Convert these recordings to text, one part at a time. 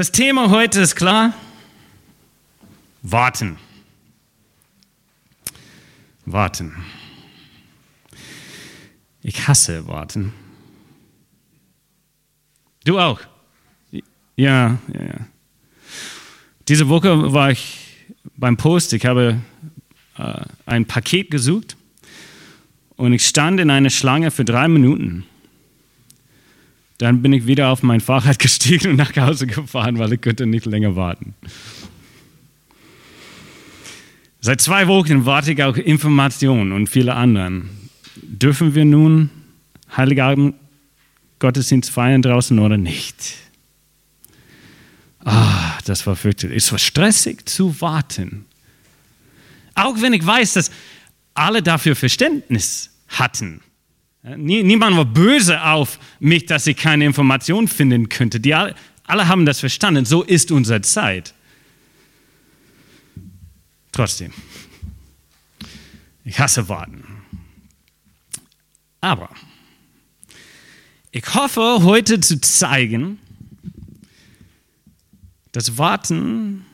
Das Thema heute ist klar. Warten. Warten. Ich hasse Warten. Du auch? Ja, ja, ja. Diese Woche war ich beim Post. Ich habe äh, ein Paket gesucht und ich stand in einer Schlange für drei Minuten. Dann bin ich wieder auf mein Fahrrad gestiegen und nach Hause gefahren, weil ich konnte nicht länger warten. Seit zwei Wochen warte ich auf Informationen und viele anderen. Dürfen wir nun Heiligabend Gottesdienst feiern draußen oder nicht? Ah, das war fürchterlich. Es war stressig zu warten. Auch wenn ich weiß, dass alle dafür Verständnis hatten. Niemand war böse auf mich, dass ich keine Informationen finden könnte. Die alle, alle haben das verstanden. So ist unsere Zeit. Trotzdem, ich hasse Warten. Aber ich hoffe heute zu zeigen, dass Warten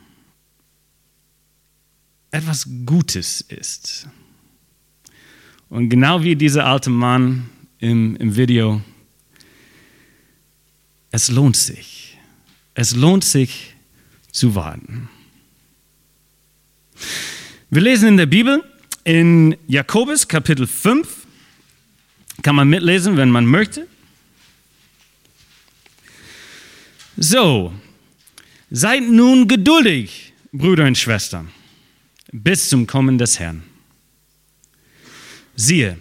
etwas Gutes ist. Und genau wie dieser alte Mann im, im Video, es lohnt sich. Es lohnt sich zu warten. Wir lesen in der Bibel in Jakobus Kapitel 5. Kann man mitlesen, wenn man möchte. So, seid nun geduldig, Brüder und Schwestern, bis zum Kommen des Herrn. Siehe,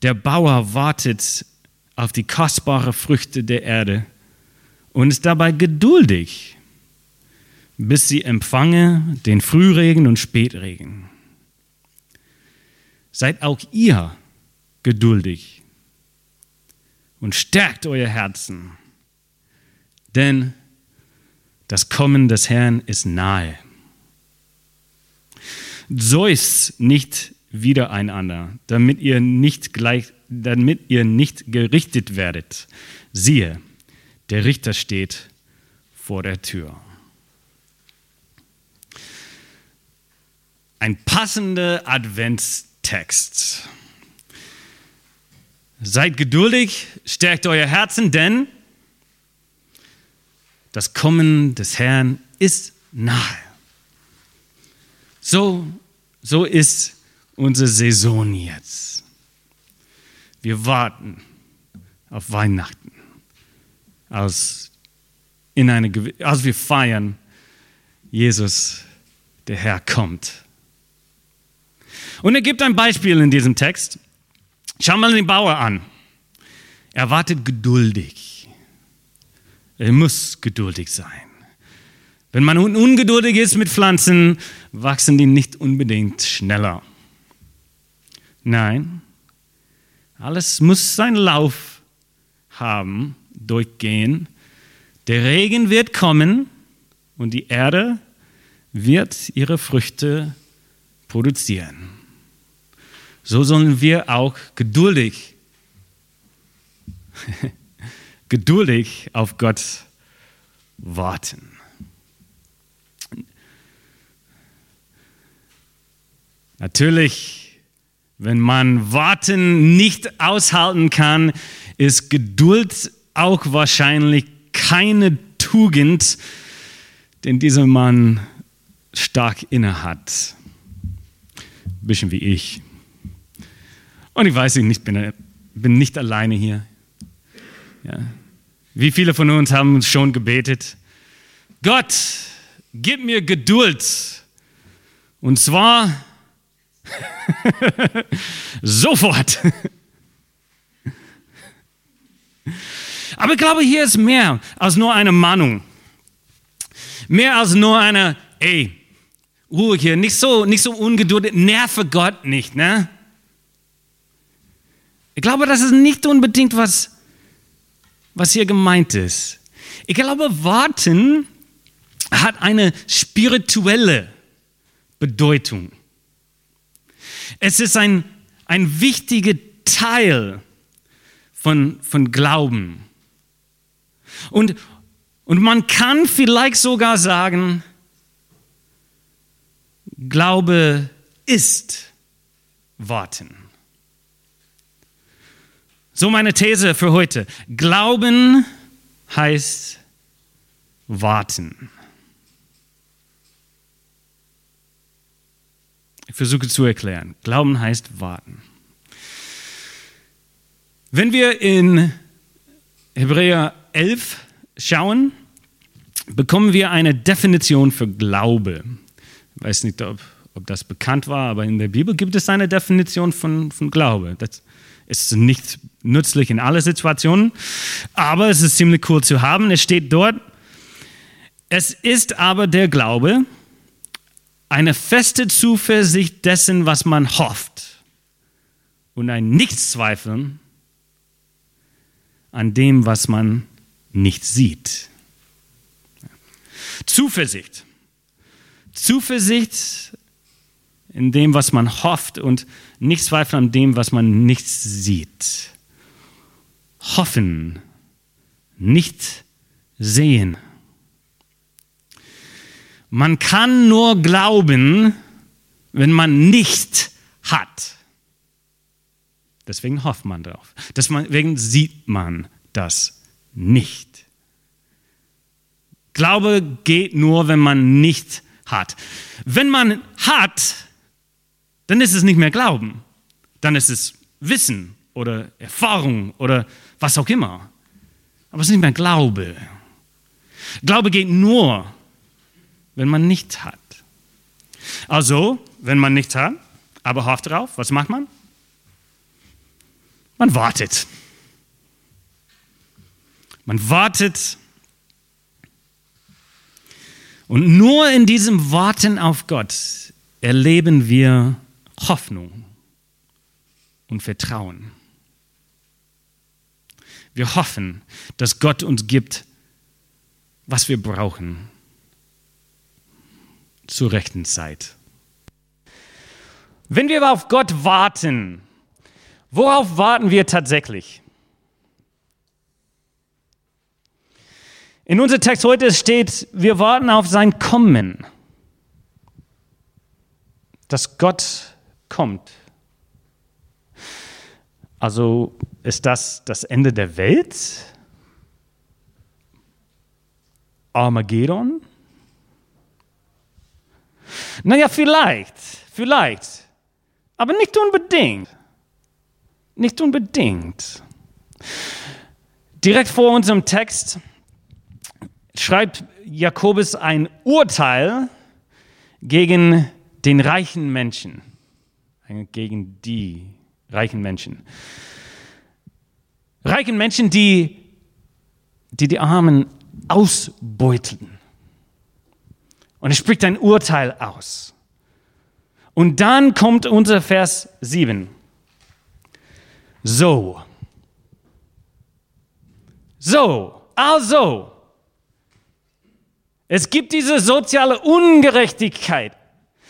der Bauer wartet auf die kostbaren Früchte der Erde und ist dabei geduldig, bis sie empfange den Frühregen und Spätregen. Seid auch ihr geduldig und stärkt euer Herzen denn das Kommen des Herrn ist nahe. Seufzt nicht wiedereinander, damit ihr nicht gleich, damit ihr nicht gerichtet werdet. Siehe, der Richter steht vor der Tür. Ein passender Adventstext. Seid geduldig, stärkt euer Herzen, denn das Kommen des Herrn ist nahe. So, so ist unsere Saison jetzt. Wir warten auf Weihnachten, als, in eine, als wir feiern, Jesus, der Herr kommt. Und er gibt ein Beispiel in diesem Text. Schau mal den Bauer an. Er wartet geduldig. Er muss geduldig sein. Wenn man ungeduldig ist mit Pflanzen, wachsen die nicht unbedingt schneller. Nein, alles muss seinen Lauf haben, durchgehen. Der Regen wird kommen und die Erde wird ihre Früchte produzieren. So sollen wir auch geduldig geduldig auf Gott warten. Natürlich, wenn man Warten nicht aushalten kann, ist Geduld auch wahrscheinlich keine Tugend, den dieser Mann stark innehat. Ein bisschen wie ich. Und ich weiß, ich bin, bin nicht alleine hier. Ja. Wie viele von uns haben schon gebetet? Gott, gib mir Geduld. Und zwar sofort. Aber ich glaube, hier ist mehr als nur eine Mahnung. Mehr als nur eine, ey, Ruhe hier, nicht so, nicht so ungeduldig, nerve Gott nicht, ne? Ich glaube, das ist nicht unbedingt was was hier gemeint ist. Ich glaube, warten hat eine spirituelle Bedeutung. Es ist ein, ein wichtiger Teil von, von Glauben. Und, Und man kann vielleicht sogar sagen, Glaube ist warten. So meine These für heute. Glauben heißt warten. Ich versuche zu erklären. Glauben heißt warten. Wenn wir in Hebräer 11 schauen, bekommen wir eine Definition für Glaube. Ich weiß nicht, ob, ob das bekannt war, aber in der Bibel gibt es eine Definition von, von Glaube. Das ist nicht nützlich in allen Situationen, aber es ist ziemlich cool zu haben. Es steht dort, es ist aber der Glaube, eine feste Zuversicht dessen, was man hofft und ein Nichtzweifeln an dem, was man nicht sieht. Zuversicht. Zuversicht in dem, was man hofft und nicht Zweifel an dem, was man nicht sieht. Hoffen, nicht sehen. Man kann nur glauben, wenn man nicht hat. Deswegen hofft man drauf. Deswegen sieht man das nicht. Glaube geht nur, wenn man nicht hat. Wenn man hat, dann ist es nicht mehr Glauben. Dann ist es Wissen oder Erfahrung oder was auch immer. Aber es ist nicht mehr Glaube. Glaube geht nur, wenn man nicht hat. Also, wenn man nicht hat, aber hofft drauf, was macht man? Man wartet. Man wartet. Und nur in diesem Warten auf Gott erleben wir Hoffnung und Vertrauen. Wir hoffen, dass Gott uns gibt, was wir brauchen zur rechten Zeit. Wenn wir auf Gott warten, worauf warten wir tatsächlich? In unserem Text heute steht, wir warten auf sein Kommen, dass Gott kommt. Also ist das das Ende der Welt? Armageddon? Naja, vielleicht, vielleicht, aber nicht unbedingt. Nicht unbedingt. Direkt vor unserem Text schreibt Jakobus ein Urteil gegen den reichen Menschen, gegen die reichen Menschen. Reichen Menschen, die die, die Armen ausbeuteln. Und er spricht ein Urteil aus. Und dann kommt unser Vers 7. So. So. Also. Es gibt diese soziale Ungerechtigkeit.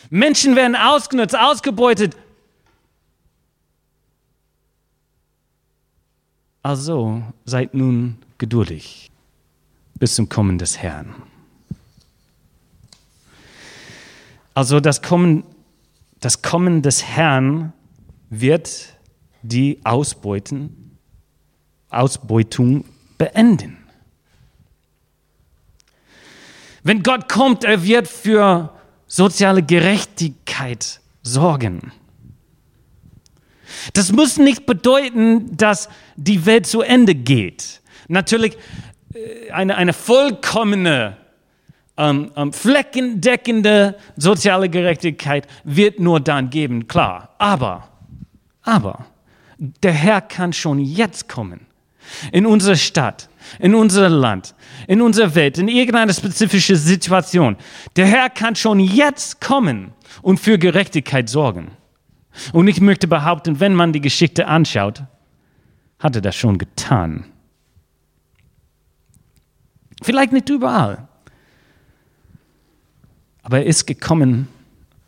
Menschen werden ausgenutzt, ausgebeutet. Also seid nun geduldig bis zum Kommen des Herrn. Also das Kommen, das Kommen des Herrn wird die Ausbeuten, Ausbeutung beenden. Wenn Gott kommt, er wird für soziale Gerechtigkeit sorgen. Das muss nicht bedeuten, dass die Welt zu Ende geht. Natürlich äh, eine, eine vollkommene ähm, ähm, fleckendeckende soziale Gerechtigkeit wird nur dann geben, klar. Aber, aber, der Herr kann schon jetzt kommen. In unsere Stadt, in unser Land, in unsere Welt, in irgendeine spezifische Situation. Der Herr kann schon jetzt kommen und für Gerechtigkeit sorgen. Und ich möchte behaupten, wenn man die Geschichte anschaut, hat er das schon getan. Vielleicht nicht überall, aber er ist gekommen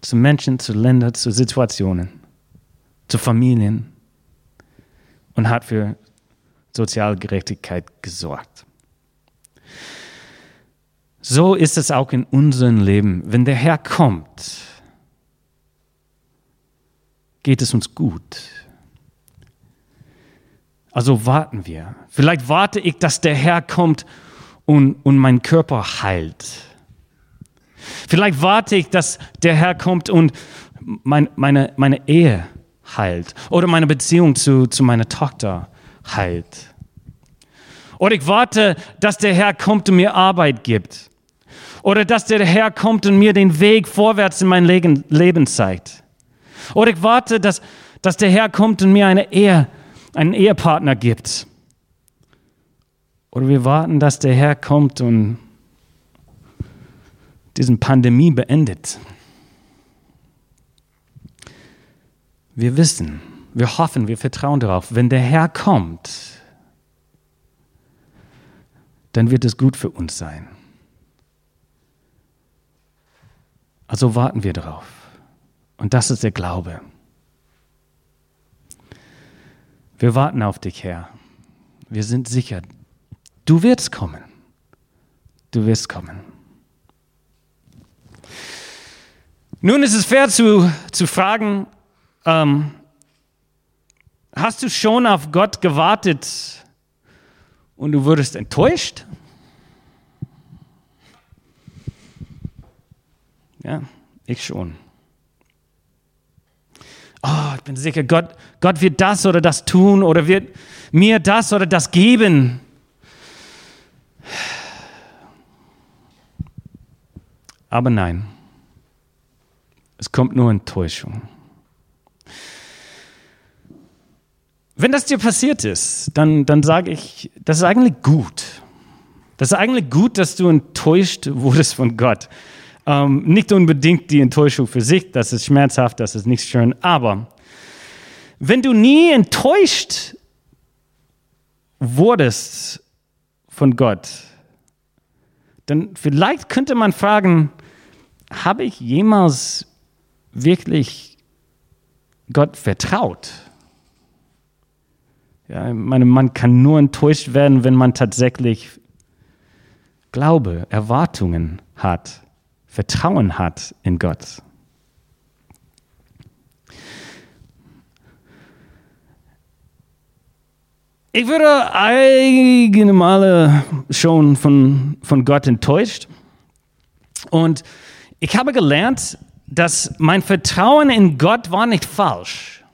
zu Menschen, zu Ländern, zu Situationen, zu Familien und hat für Sozialgerechtigkeit gesorgt. So ist es auch in unserem Leben. Wenn der Herr kommt, geht es uns gut. Also warten wir. Vielleicht warte ich, dass der Herr kommt und, und mein Körper heilt. Vielleicht warte ich, dass der Herr kommt und mein, meine, meine Ehe heilt oder meine Beziehung zu, zu meiner Tochter heilt. Oder ich warte, dass der Herr kommt und mir Arbeit gibt. Oder dass der Herr kommt und mir den Weg vorwärts in mein Leben zeigt. Oder ich warte, dass, dass der Herr kommt und mir eine Ehe, einen Ehepartner gibt. Oder wir warten, dass der Herr kommt und diesen Pandemie beendet. Wir wissen, wir hoffen, wir vertrauen darauf, wenn der Herr kommt, dann wird es gut für uns sein. Also warten wir darauf. Und das ist der Glaube. Wir warten auf dich, Herr. Wir sind sicher, du wirst kommen. Du wirst kommen. Nun ist es fair zu, zu fragen, ähm, hast du schon auf Gott gewartet und du wurdest enttäuscht? Ja, ich schon. Oh, ich bin sicher, Gott, Gott wird das oder das tun oder wird mir das oder das geben. Aber nein. Es kommt nur Enttäuschung. Wenn das dir passiert ist, dann, dann sage ich, das ist eigentlich gut. Das ist eigentlich gut, dass du enttäuscht wurdest von Gott. Ähm, nicht unbedingt die Enttäuschung für sich, das ist schmerzhaft, das ist nicht schön, aber wenn du nie enttäuscht wurdest von Gott, dann vielleicht könnte man fragen, habe ich jemals wirklich Gott vertraut. Ja, ich meine, man kann nur enttäuscht werden, wenn man tatsächlich Glaube, Erwartungen hat, Vertrauen hat in Gott. Ich wurde einige Male schon von, von Gott enttäuscht. Und ich habe gelernt, dass mein Vertrauen in Gott war nicht falsch.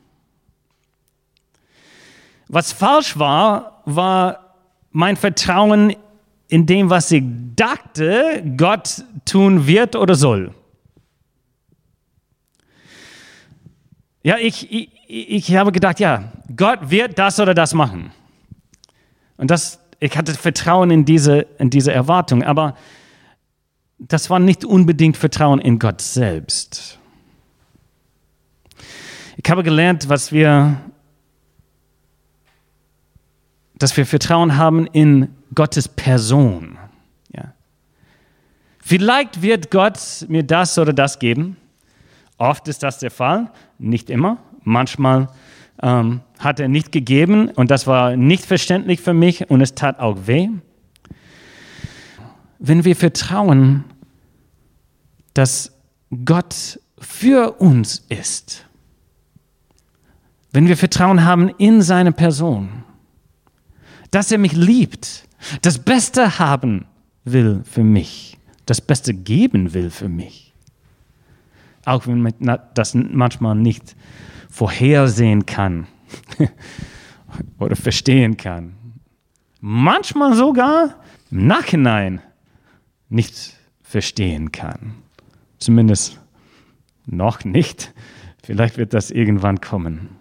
Was falsch war, war mein Vertrauen in dem, was ich dachte, Gott tun wird oder soll. Ja, ich, ich, ich habe gedacht, ja, Gott wird das oder das machen. Und das, ich hatte Vertrauen in diese, in diese Erwartung. Aber das war nicht unbedingt Vertrauen in Gott selbst. Ich habe gelernt, was wir, dass wir Vertrauen haben in Gottes Person. Ja. Vielleicht wird Gott mir das oder das geben. Oft ist das der Fall, nicht immer. Manchmal ähm, hat er nicht gegeben und das war nicht verständlich für mich und es tat auch weh wenn wir vertrauen, dass Gott für uns ist, wenn wir Vertrauen haben in seine Person, dass er mich liebt, das Beste haben will für mich, das Beste geben will für mich, auch wenn man das manchmal nicht vorhersehen kann oder verstehen kann. Manchmal sogar im Nachhinein nicht verstehen kann. Zumindest noch nicht. Vielleicht wird das irgendwann kommen.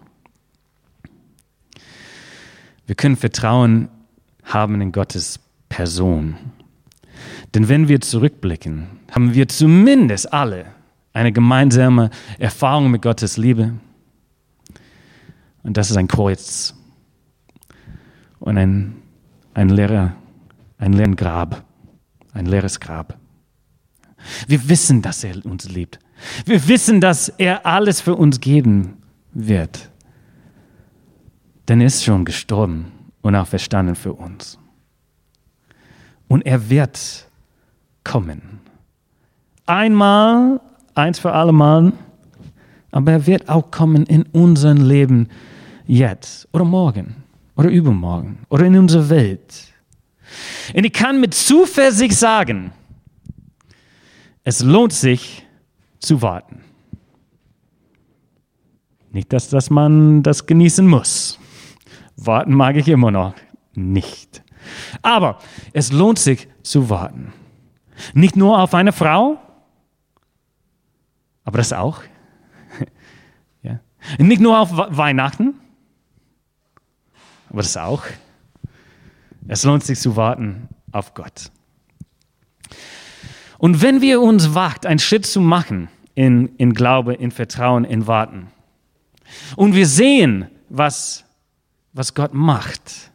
Wir können Vertrauen haben in Gottes Person. Denn wenn wir zurückblicken, haben wir zumindest alle eine gemeinsame Erfahrung mit Gottes Liebe. Und das ist ein Kreuz und ein, ein, leerer, ein leeren Grab ein leeres Grab. Wir wissen, dass er uns liebt. Wir wissen, dass er alles für uns geben wird. Denn er ist schon gestorben und auch verstanden für uns. Und er wird kommen. Einmal, eins für alle Mal, aber er wird auch kommen in unserem Leben jetzt oder morgen oder übermorgen oder in unserer Welt. Und ich kann mit Zuversicht sagen, es lohnt sich zu warten. Nicht, dass, dass man das genießen muss. Warten mag ich immer noch nicht. Aber es lohnt sich zu warten. Nicht nur auf eine Frau, aber das auch. ja. Nicht nur auf Weihnachten, aber das auch. Es lohnt sich zu warten auf Gott. Und wenn wir uns wagt, einen Schritt zu machen in, in Glaube, in Vertrauen, in Warten, und wir sehen, was, was Gott macht,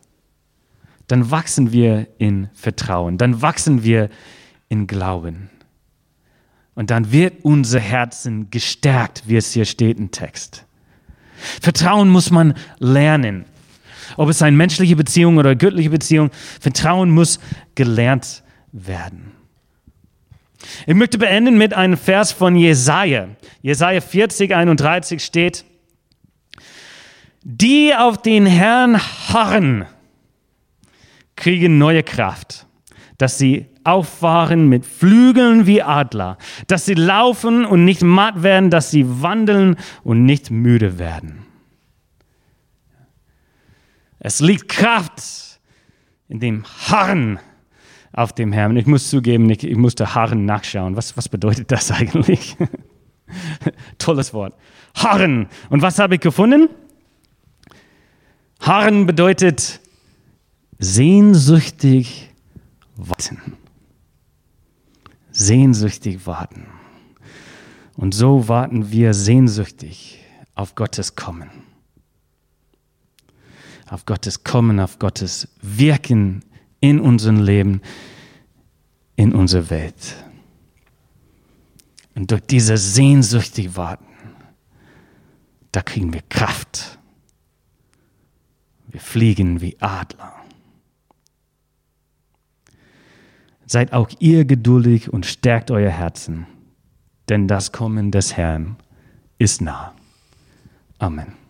dann wachsen wir in Vertrauen, dann wachsen wir in Glauben. Und dann wird unser Herzen gestärkt, wie es hier steht im Text. Vertrauen muss man lernen. Ob es eine menschliche Beziehung oder göttliche Beziehung, Vertrauen muss gelernt werden. Ich möchte beenden mit einem Vers von Jesaja. Jesaja 40, 31 steht, die auf den Herrn harren, kriegen neue Kraft, dass sie auffahren mit Flügeln wie Adler, dass sie laufen und nicht matt werden, dass sie wandeln und nicht müde werden. Es liegt Kraft in dem Harren auf dem Herrn. Ich muss zugeben, ich, ich musste Harren nachschauen. Was, was bedeutet das eigentlich? Tolles Wort. Harren. Und was habe ich gefunden? Harren bedeutet sehnsüchtig warten. Sehnsüchtig warten. Und so warten wir sehnsüchtig auf Gottes Kommen. Auf Gottes Kommen, auf Gottes Wirken in unserem Leben, in unserer Welt. Und durch dieses sehnsüchtig Warten, da kriegen wir Kraft. Wir fliegen wie Adler. Seid auch ihr geduldig und stärkt euer Herzen, denn das Kommen des Herrn ist nah. Amen.